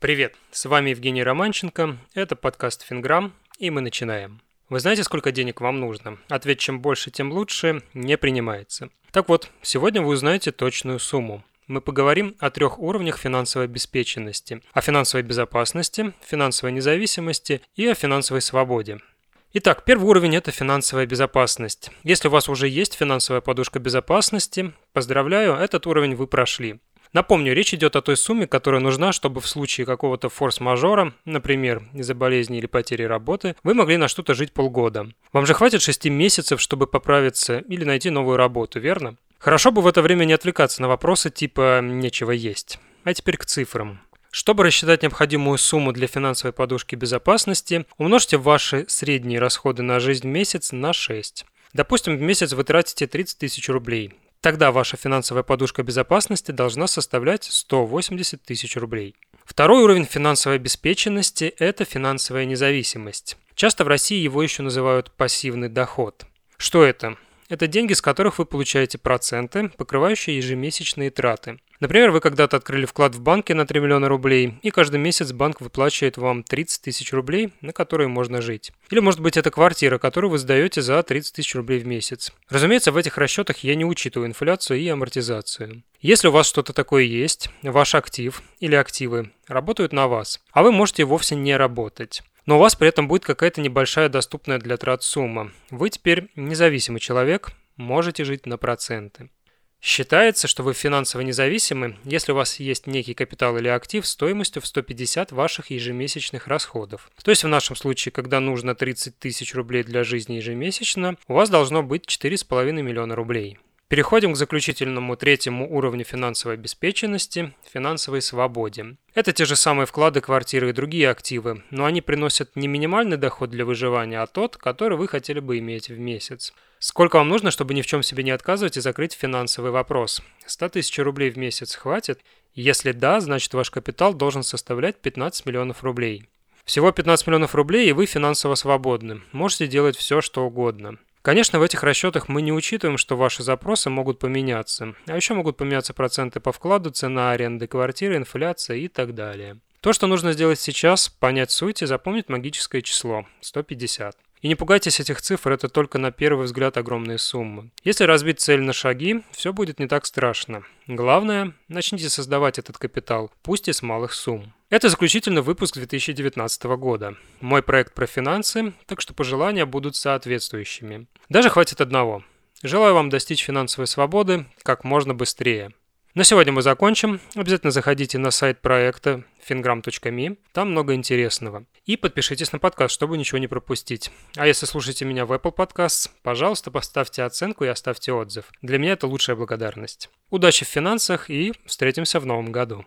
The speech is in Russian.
Привет, с вами Евгений Романченко, это подкаст «Финграмм», и мы начинаем. Вы знаете, сколько денег вам нужно? Ответ «чем больше, тем лучше» не принимается. Так вот, сегодня вы узнаете точную сумму. Мы поговорим о трех уровнях финансовой обеспеченности. О финансовой безопасности, финансовой независимости и о финансовой свободе. Итак, первый уровень – это финансовая безопасность. Если у вас уже есть финансовая подушка безопасности, поздравляю, этот уровень вы прошли. Напомню, речь идет о той сумме, которая нужна, чтобы в случае какого-то форс-мажора, например, из-за болезни или потери работы, вы могли на что-то жить полгода. Вам же хватит 6 месяцев, чтобы поправиться или найти новую работу, верно? Хорошо бы в это время не отвлекаться на вопросы типа «нечего есть». А теперь к цифрам. Чтобы рассчитать необходимую сумму для финансовой подушки безопасности, умножьте ваши средние расходы на жизнь в месяц на 6. Допустим, в месяц вы тратите 30 тысяч рублей. Тогда ваша финансовая подушка безопасности должна составлять 180 тысяч рублей. Второй уровень финансовой обеспеченности – это финансовая независимость. Часто в России его еще называют пассивный доход. Что это? Это деньги, с которых вы получаете проценты, покрывающие ежемесячные траты. Например, вы когда-то открыли вклад в банке на 3 миллиона рублей, и каждый месяц банк выплачивает вам 30 тысяч рублей, на которые можно жить. Или может быть это квартира, которую вы сдаете за 30 тысяч рублей в месяц. Разумеется, в этих расчетах я не учитываю инфляцию и амортизацию. Если у вас что-то такое есть, ваш актив или активы работают на вас, а вы можете вовсе не работать. Но у вас при этом будет какая-то небольшая доступная для трат сумма. Вы теперь независимый человек, можете жить на проценты. Считается, что вы финансово независимы, если у вас есть некий капитал или актив стоимостью в 150 ваших ежемесячных расходов. То есть в нашем случае, когда нужно 30 тысяч рублей для жизни ежемесячно, у вас должно быть 4,5 миллиона рублей. Переходим к заключительному третьему уровню финансовой обеспеченности – финансовой свободе. Это те же самые вклады, квартиры и другие активы, но они приносят не минимальный доход для выживания, а тот, который вы хотели бы иметь в месяц. Сколько вам нужно, чтобы ни в чем себе не отказывать и закрыть финансовый вопрос? 100 тысяч рублей в месяц хватит? Если да, значит ваш капитал должен составлять 15 миллионов рублей. Всего 15 миллионов рублей, и вы финансово свободны. Можете делать все, что угодно. Конечно, в этих расчетах мы не учитываем, что ваши запросы могут поменяться. А еще могут поменяться проценты по вкладу, цена аренды квартиры, инфляция и так далее. То, что нужно сделать сейчас, понять суть и запомнить магическое число – 150. И не пугайтесь этих цифр, это только на первый взгляд огромные суммы. Если разбить цель на шаги, все будет не так страшно. Главное, начните создавать этот капитал, пусть и с малых сумм. Это заключительный выпуск 2019 года. Мой проект про финансы, так что пожелания будут соответствующими. Даже хватит одного. Желаю вам достичь финансовой свободы как можно быстрее. На сегодня мы закончим. Обязательно заходите на сайт проекта fingram.me, там много интересного. И подпишитесь на подкаст, чтобы ничего не пропустить. А если слушаете меня в Apple Podcasts, пожалуйста, поставьте оценку и оставьте отзыв. Для меня это лучшая благодарность. Удачи в финансах и встретимся в новом году.